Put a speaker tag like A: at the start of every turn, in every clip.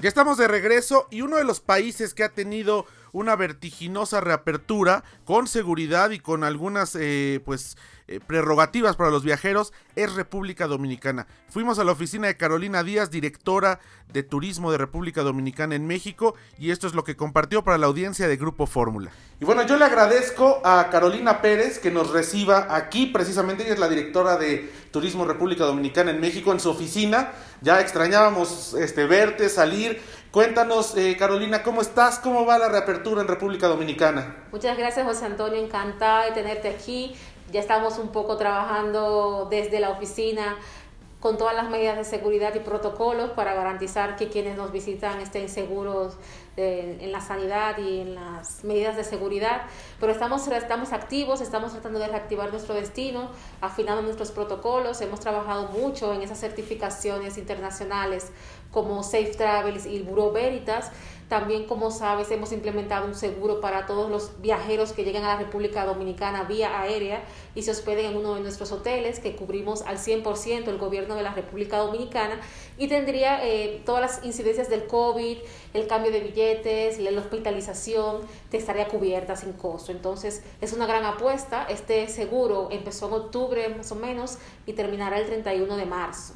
A: Ya estamos de regreso y uno de los países que ha tenido una vertiginosa reapertura con seguridad y con algunas eh, pues eh, prerrogativas para los viajeros es República Dominicana. Fuimos a la oficina de Carolina Díaz, directora de Turismo de República Dominicana en México, y esto es lo que compartió para la audiencia de Grupo Fórmula. Y bueno, yo le agradezco a Carolina Pérez que nos reciba aquí, precisamente ella es la directora de Turismo República Dominicana en México, en su oficina. Ya extrañábamos este, verte, salir. Cuéntanos, eh, Carolina, ¿cómo estás? ¿Cómo va la reapertura en República Dominicana?
B: Muchas gracias, José Antonio. Encantada de tenerte aquí. Ya estamos un poco trabajando desde la oficina con todas las medidas de seguridad y protocolos para garantizar que quienes nos visitan estén seguros en la sanidad y en las medidas de seguridad. Pero estamos, estamos activos, estamos tratando de reactivar nuestro destino, afinando nuestros protocolos. Hemos trabajado mucho en esas certificaciones internacionales como Safe Travels y Bureau Veritas también, como sabes, hemos implementado un seguro para todos los viajeros que lleguen a la República Dominicana vía aérea y se hospeden en uno de nuestros hoteles que cubrimos al 100% el gobierno de la República Dominicana y tendría eh, todas las incidencias del COVID, el cambio de billetes, la hospitalización, te estaría cubierta sin costo. Entonces, es una gran apuesta. Este seguro empezó en octubre más o menos y terminará el 31 de marzo.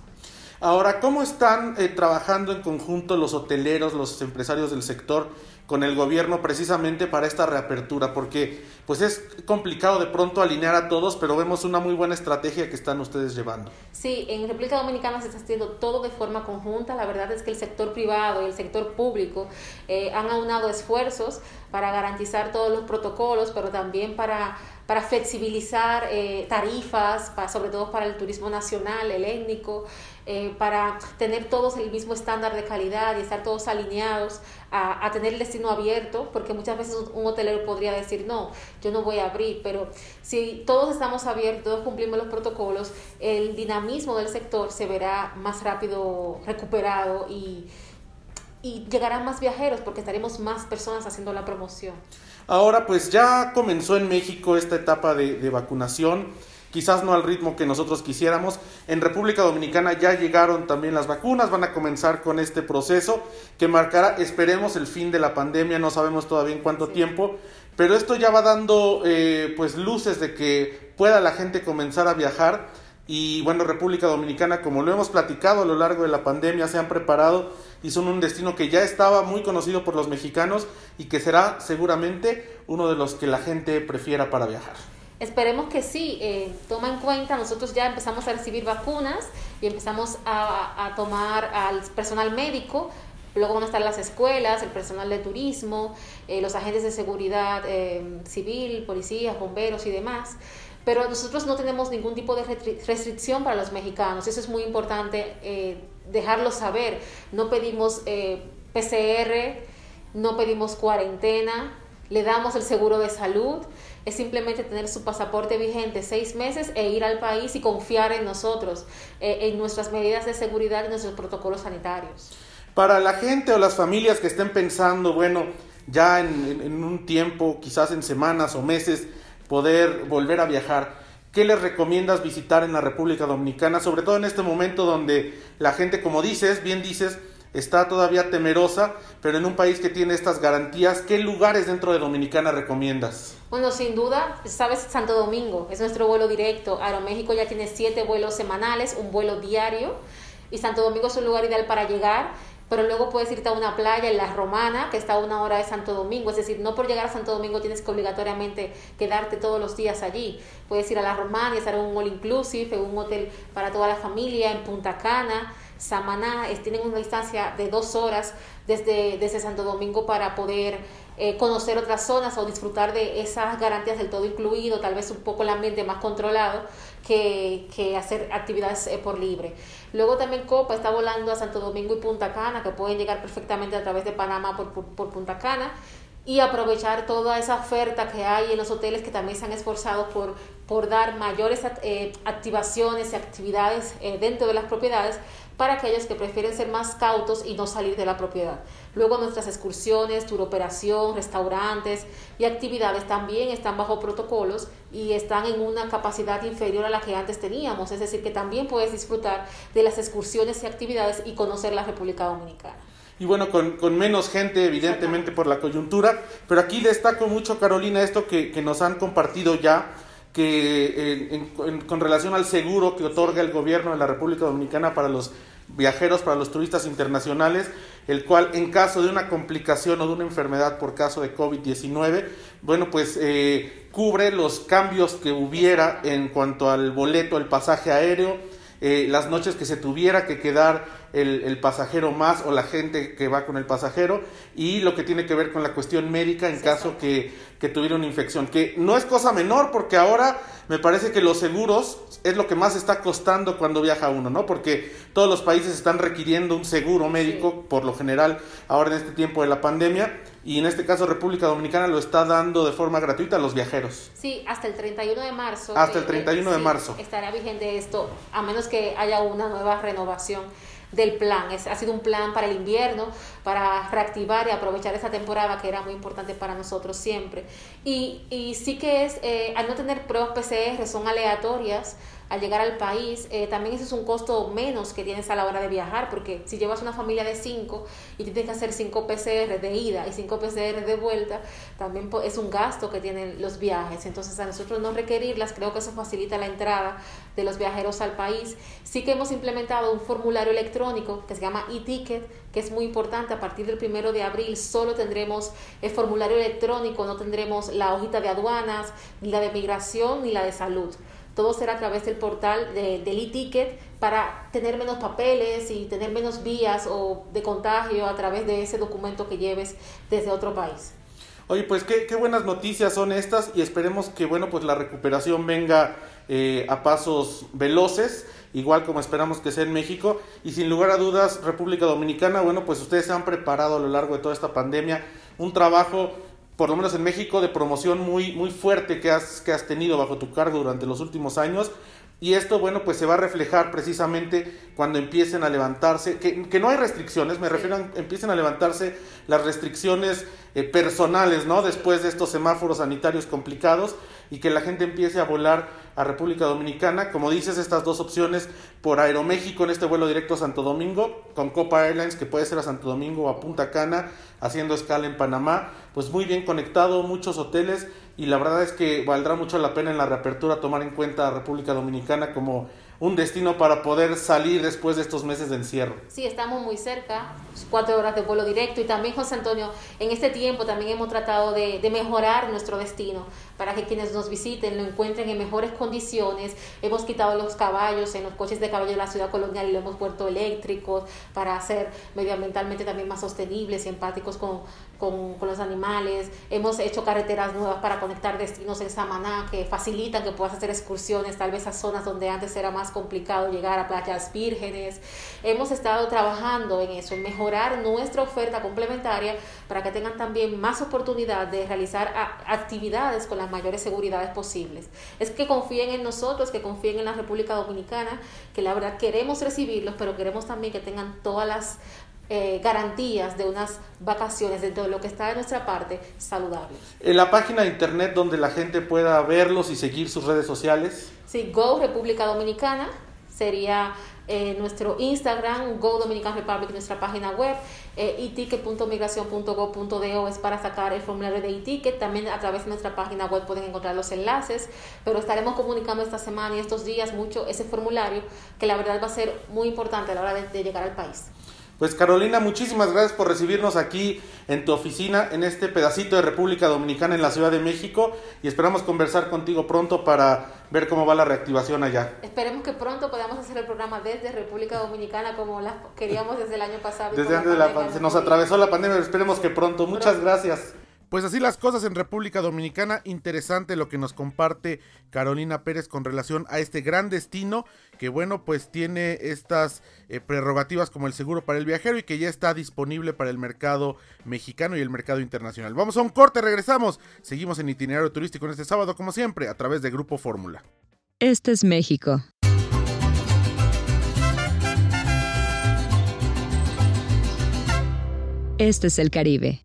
A: Ahora, ¿cómo están eh, trabajando en conjunto los hoteleros, los empresarios del sector con el gobierno precisamente para esta reapertura? Porque pues es complicado de pronto alinear a todos, pero vemos una muy buena estrategia que están ustedes llevando.
B: Sí, en República Dominicana se está haciendo todo de forma conjunta. La verdad es que el sector privado y el sector público eh, han aunado esfuerzos para garantizar todos los protocolos, pero también para para flexibilizar eh, tarifas, sobre todo para el turismo nacional, el étnico, eh, para tener todos el mismo estándar de calidad y estar todos alineados a, tener el destino abierto, porque muchas veces un, hotelero podría decir, no, yo no voy a abrir, pero si todos estamos abiertos, todos cumplimos los protocolos, el dinamismo del sector se verá más rápido recuperado y, y llegarán más viajeros porque estaremos más personas haciendo la promoción.
A: Ahora pues ya comenzó en México esta etapa de, vacunación, quizás no al ritmo que nosotros quisiéramos. En República Dominicana ya llegaron también las vacunas, van a comenzar con este proceso que marcará, esperemos, el fin de la pandemia, no sabemos todavía en cuánto tiempo, pero esto ya va dando eh, pues luces de que pueda la gente comenzar a viajar y bueno, República Dominicana, como lo hemos platicado a lo largo de la pandemia, se han preparado y son un destino que ya estaba muy conocido por los mexicanos y que será seguramente uno de los que la gente prefiera para viajar.
B: Esperemos que sí, eh, toma en cuenta, nosotros ya empezamos a recibir vacunas y empezamos a, tomar al personal médico, luego van a estar las escuelas, el personal de turismo, eh, los agentes de seguridad eh, civil, policías, bomberos y demás pero nosotros no tenemos ningún tipo de restricción para los mexicanos. Eso es muy importante eh, dejarlo saber. No pedimos eh, PCR, no pedimos cuarentena, le damos el seguro de salud. Es simplemente tener su pasaporte vigente seis meses e ir al país y confiar en nosotros, eh, en nuestras medidas de seguridad y nuestros protocolos sanitarios.
A: Para la gente o las familias que estén pensando, bueno, ya en un tiempo, quizás en semanas o meses, poder volver a viajar. ¿Qué les recomiendas visitar en la República Dominicana? Sobre todo en este momento donde la gente, como dices, bien dices, está todavía temerosa, pero en un país que tiene estas garantías, ¿qué lugares dentro de Dominicana recomiendas?
B: Bueno, sin duda, sabes, Santo Domingo es nuestro vuelo directo. Aeroméxico ya tiene siete vuelos semanales, un vuelo diario, y Santo Domingo es un lugar ideal para llegar pero luego puedes irte a una playa en La Romana, que está a una hora de Santo Domingo, es decir, no por llegar a Santo Domingo tienes que obligatoriamente quedarte todos los días allí. Puedes ir a La Romana y estar en un all inclusive, en un hotel para toda la familia, en Punta Cana, Samaná, tienen una distancia de dos horas desde, desde Santo Domingo para poder eh, conocer otras zonas o disfrutar de esas garantías del todo incluido, tal vez un poco el ambiente más controlado que, que hacer actividades eh, por libre. Luego también Copa está volando a Santo Domingo y Punta Cana, que pueden llegar perfectamente a través de Panamá por, por, Punta Cana y aprovechar toda esa oferta que hay en los hoteles que también se han esforzado por, por dar mayores eh, activaciones y actividades dentro de las propiedades para aquellos que prefieren ser más cautos y no salir de la propiedad. Luego nuestras excursiones, tour operación, restaurantes y actividades también están bajo protocolos y están en una capacidad inferior a la que antes teníamos, es decir, que también puedes disfrutar de las excursiones y actividades y conocer la República Dominicana.
A: Y bueno, con, menos gente, evidentemente por la coyuntura. Pero aquí destaco mucho, Carolina, esto que, nos han compartido ya, que con relación al seguro que otorga el gobierno de la República Dominicana para los viajeros, para los turistas internacionales, el cual en caso de una complicación o de una enfermedad por caso de COVID-19, bueno, pues eh, cubre los cambios que hubiera en cuanto al boleto, el pasaje aéreo, eh, las noches que se tuviera que quedar el, pasajero más o la gente que va con el pasajero y lo que tiene que ver con la cuestión médica en caso que, que, tuviera una infección, que no es cosa menor porque ahora me parece que los seguros es lo que más está costando cuando viaja uno, ¿no? Porque todos los países están requiriendo un seguro médico por lo general ahora en este tiempo de la pandemia y en este caso República Dominicana lo está dando de forma gratuita a los viajeros.
B: Sí, hasta el 31 de marzo.
A: Hasta el 31 de marzo.
B: Estará vigente esto, a menos que haya una nueva renovación del plan. Es, ha sido un plan para el invierno, para reactivar y aprovechar esa temporada que era muy importante para nosotros siempre. Y, y sí que es, eh, al no tener pruebas PCR, son aleatorias, al llegar al país, eh, también ese es un costo menos que tienes a la hora de viajar, porque si llevas una familia de cinco y tienes que hacer cinco PCR de ida y cinco PCR de vuelta, también es un gasto que tienen los viajes. Entonces, a nosotros no requerirlas, creo que eso facilita la entrada de los viajeros al país. Sí que hemos implementado un formulario electrónico que se llama e-ticket, que es muy importante. A partir del primero de abril solo tendremos el formulario electrónico, no tendremos la hojita de aduanas, ni la de migración, ni la de salud. Todo será a través del portal de, del e-ticket para tener menos papeles y tener menos vías o de contagio a través de ese documento que lleves desde otro país.
A: Oye, pues qué, qué buenas noticias son estas y esperemos que bueno pues la recuperación venga eh, a pasos veloces, igual como esperamos que sea en México y sin lugar a dudas República Dominicana, bueno pues ustedes se han preparado a lo largo de toda esta pandemia un trabajo por lo menos en México, de promoción muy, muy fuerte que has, que has tenido bajo tu cargo durante los últimos años. Y esto, bueno, pues se va a reflejar precisamente cuando empiecen a levantarse, que, que no hay restricciones, me refiero a empiecen a levantarse las restricciones eh, personales, ¿no? Después de estos semáforos sanitarios complicados y que la gente empiece a volar a República Dominicana. Como dices, estas dos opciones por Aeroméxico en este vuelo directo a Santo Domingo, con Copa Airlines, que puede ser a Santo Domingo o a Punta Cana, haciendo escala en Panamá, pues muy bien conectado, muchos hoteles y la verdad es que valdrá mucho la pena en la reapertura tomar en cuenta a República Dominicana como un destino para poder salir después de estos meses de encierro.
B: Sí, estamos muy cerca, cuatro horas de vuelo directo y también, José Antonio, en este tiempo también hemos tratado de, mejorar nuestro destino para que quienes nos visiten lo encuentren en mejores condiciones. Hemos quitado los caballos en los coches de caballo de la ciudad colonial y lo hemos puesto eléctricos para ser medioambientalmente también más sostenibles y empáticos con, con, con los animales. Hemos hecho carreteras nuevas para conectar destinos en Samaná que facilitan que puedas hacer excursiones tal vez a zonas donde antes era más complicado llegar a playas vírgenes. Hemos estado trabajando en eso, en mejorar nuestra oferta complementaria para que tengan también más oportunidad de realizar actividades con las mayores seguridades posibles. Es que confíen en nosotros, que confíen en la República Dominicana, que la verdad queremos recibirlos, pero queremos también que tengan todas las eh, garantías de unas vacaciones dentro de lo que está de nuestra parte saludable.
A: En la página de internet donde la gente pueda verlos y seguir sus redes sociales.
B: Sí, Go República Dominicana sería eh, nuestro Instagram, Go Dominican Republic, nuestra página web, eh, es para sacar el formulario de e-ticket. También a través de nuestra página web pueden encontrar los enlaces, pero estaremos comunicando esta semana y estos días mucho ese formulario que la verdad va a ser muy importante a la hora de llegar al país.
A: Pues Carolina, muchísimas gracias por recibirnos aquí en tu oficina, en este pedacito de República Dominicana en la Ciudad de México y esperamos conversar contigo pronto para ver cómo va la reactivación allá.
B: Esperemos que pronto podamos hacer el programa desde República Dominicana como la queríamos desde el año pasado.
A: Desde antes de la se nos atravesó la pandemia, esperemos que pronto. Muchas gracias. Pues así las cosas en República Dominicana. Interesante lo que nos comparte Carolina Pérez con relación a este gran destino que bueno pues tiene estas eh, prerrogativas como el seguro para el viajero y que ya está disponible para el mercado mexicano y el mercado internacional. Vamos a un corte, regresamos. Seguimos en itinerario turístico en este sábado como siempre a través de Grupo Fórmula.
C: Este es México. Este es el Caribe.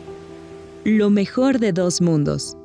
C: Lo mejor de dos mundos.